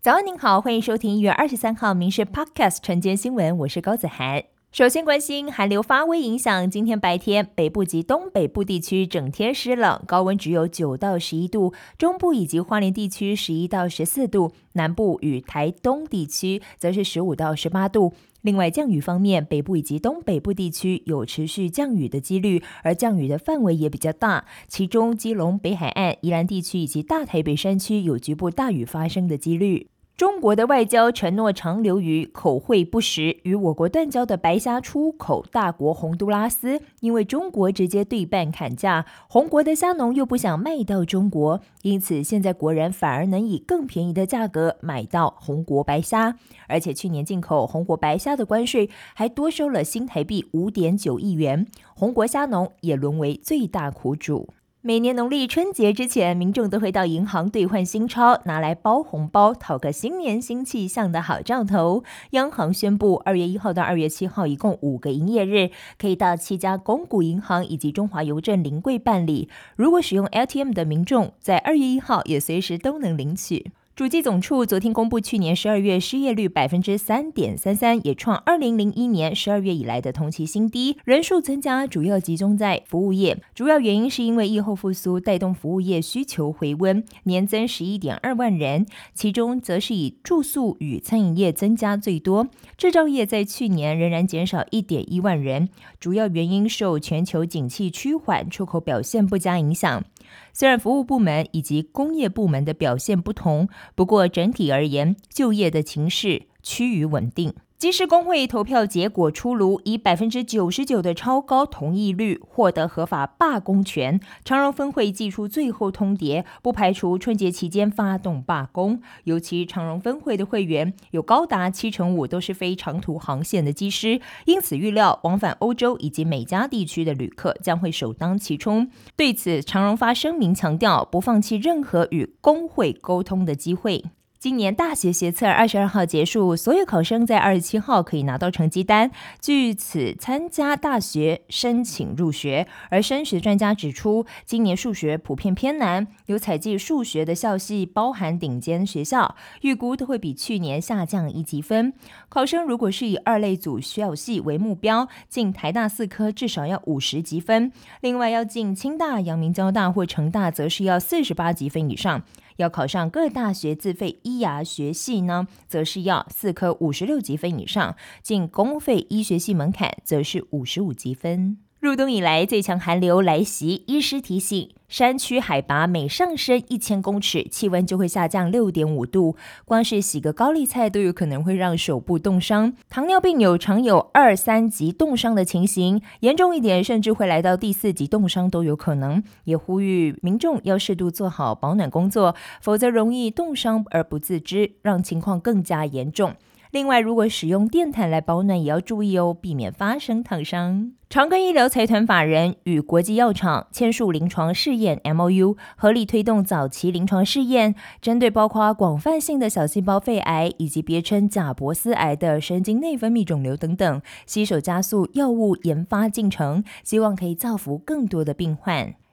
早安，您好，欢迎收听一月二十三号《民事 Podcast》晨间新闻，我是高子涵。首先关心寒流发威影响，今天白天北部及东北部地区整天湿冷，高温只有九到十一度；中部以及花莲地区十一到十四度，南部与台东地区则是十五到十八度。另外，降雨方面，北部以及东北部地区有持续降雨的几率，而降雨的范围也比较大。其中，基隆北海岸、宜兰地区以及大台北山区有局部大雨发生的几率。中国的外交承诺长流于口惠不实，与我国断交的白虾出口大国洪都拉斯，因为中国直接对半砍价，红国的虾农又不想卖到中国，因此现在国人反而能以更便宜的价格买到红国白虾，而且去年进口红国白虾的关税还多收了新台币五点九亿元，红国虾农也沦为最大苦主。每年农历春节之前，民众都会到银行兑换新钞，拿来包红包，讨个新年新气象的好兆头。央行宣布，二月一号到二月七号，一共五个营业日，可以到七家公股银行以及中华邮政临柜办理。如果使用 ATM 的民众，在二月一号也随时都能领取。主计总处昨天公布，去年十二月失业率百分之三点三三，也创二零零一年十二月以来的同期新低。人数增加主要集中在服务业，主要原因是因为疫后复苏带动服务业需求回温，年增十一点二万人。其中则是以住宿与餐饮业增加最多，制造业在去年仍然减少一点一万人，主要原因受全球景气趋缓、出口表现不佳影响。虽然服务部门以及工业部门的表现不同，不过整体而言，就业的情势趋于稳定。即时工会投票结果出炉，以百分之九十九的超高同意率获得合法罢工权。长荣分会寄出最后通牒，不排除春节期间发动罢工。尤其长荣分会的会员有高达七成五都是非长途航线的机师，因此预料往返欧洲以及美加地区的旅客将会首当其冲。对此，长荣发声明强调，不放弃任何与工会沟通的机会。今年大学学测二十二号结束，所有考生在二十七号可以拿到成绩单，据此参加大学申请入学。而升学专家指出，今年数学普遍偏难，有采集数学的校系包含顶尖学校，预估都会比去年下降一级分。考生如果是以二类组校系为目标，进台大四科至少要五十级分，另外要进清大、阳明交大或成大，则是要四十八级分以上。要考上各大学自费医牙学系呢，则是要四科五十六级分以上；进公费医学系门槛，则是五十五级分。入冬以来，最强寒流来袭，医师提醒，山区海拔每上升一千公尺，气温就会下降六点五度。光是洗个高丽菜都有可能会让手部冻伤。糖尿病有常有二三级冻伤的情形，严重一点甚至会来到第四级冻伤都有可能。也呼吁民众要适度做好保暖工作，否则容易冻伤而不自知，让情况更加严重。另外，如果使用电毯来保暖，也要注意哦，避免发生烫伤。长庚医疗财团法人与国际药厂签署临床试验 MOU，合力推动早期临床试验，针对包括广泛性的小细胞肺癌以及别称贾伯斯癌的神经内分泌肿瘤等等，携手加速药物研发进程，希望可以造福更多的病患。